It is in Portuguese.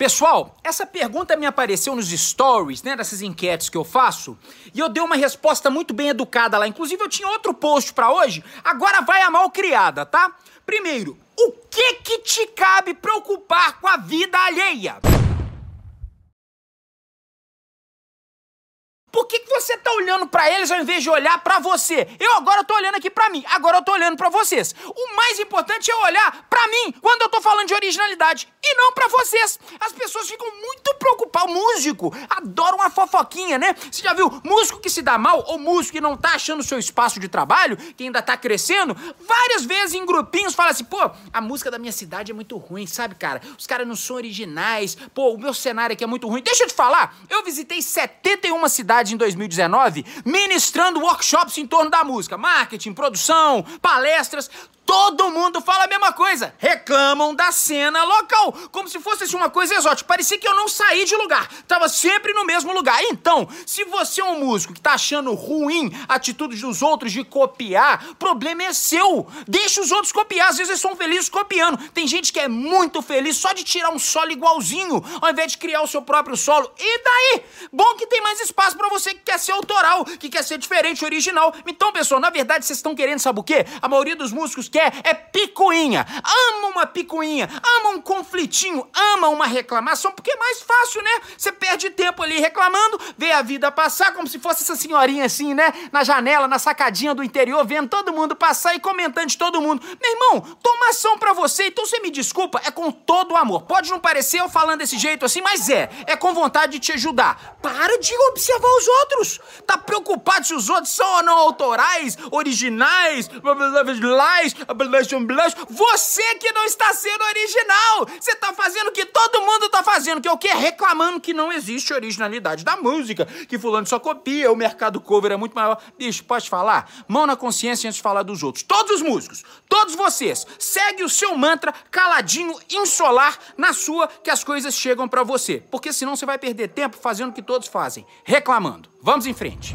Pessoal, essa pergunta me apareceu nos stories, né, dessas enquetes que eu faço, e eu dei uma resposta muito bem educada lá. Inclusive eu tinha outro post pra hoje, agora vai a mal criada, tá? Primeiro, o que que te cabe preocupar com a vida alheia? Por que, que você tá olhando pra eles ao invés de olhar pra você? Eu agora tô olhando aqui pra mim, agora eu tô olhando pra vocês. O mais importante é olhar pra mim quando eu tô falando de originalidade e não pra vocês. As pessoas ficam muito preocupadas. O músico adora uma fofoquinha, né? Você já viu músico que se dá mal ou músico que não tá achando seu espaço de trabalho, que ainda tá crescendo? Várias vezes em grupinhos fala assim: pô, a música da minha cidade é muito ruim, sabe, cara? Os caras não são originais, pô, o meu cenário aqui é muito ruim. Deixa eu te falar, eu visitei 71 cidades em 2019, ministrando workshops em torno da música, marketing, produção, palestras, Todo mundo fala a mesma coisa. Reclamam da cena local, como se fosse assim, uma coisa exótica. Parecia que eu não saí de lugar. Tava sempre no mesmo lugar. Então, se você é um músico que tá achando ruim atitudes dos outros de copiar, problema é seu. Deixa os outros copiar. Às vezes eles são felizes copiando. Tem gente que é muito feliz só de tirar um solo igualzinho, ao invés de criar o seu próprio solo. E daí? Bom que tem mais espaço para você que quer ser autoral, que quer ser diferente, original. Então, pessoal, na verdade, vocês estão querendo, sabe o quê? A maioria dos músicos quer quer é picuinha. Ama uma picuinha, ama um conflitinho, ama uma reclamação, porque é mais fácil, né? Você perde tempo ali reclamando, vê a vida passar como se fosse essa senhorinha assim, né? Na janela, na sacadinha do interior, vendo todo mundo passar e comentando de todo mundo. Meu irmão, toma ação pra você, então você me desculpa, é com todo o amor. Pode não parecer eu falando desse jeito assim, mas é. É com vontade de te ajudar. Para de observar os outros. Tá preocupado se os outros são ou não autorais, originais, você que não está sendo original! Você tá fazendo o que todo mundo tá fazendo, que é o quê? Reclamando que não existe originalidade da música, que fulano só copia, o mercado cover é muito maior. Bicho, pode falar? Mão na consciência antes de falar dos outros. Todos os músicos, todos vocês, segue o seu mantra caladinho, insolar, na sua, que as coisas chegam para você. Porque senão você vai perder tempo fazendo o que todos fazem, reclamando. Vamos em frente.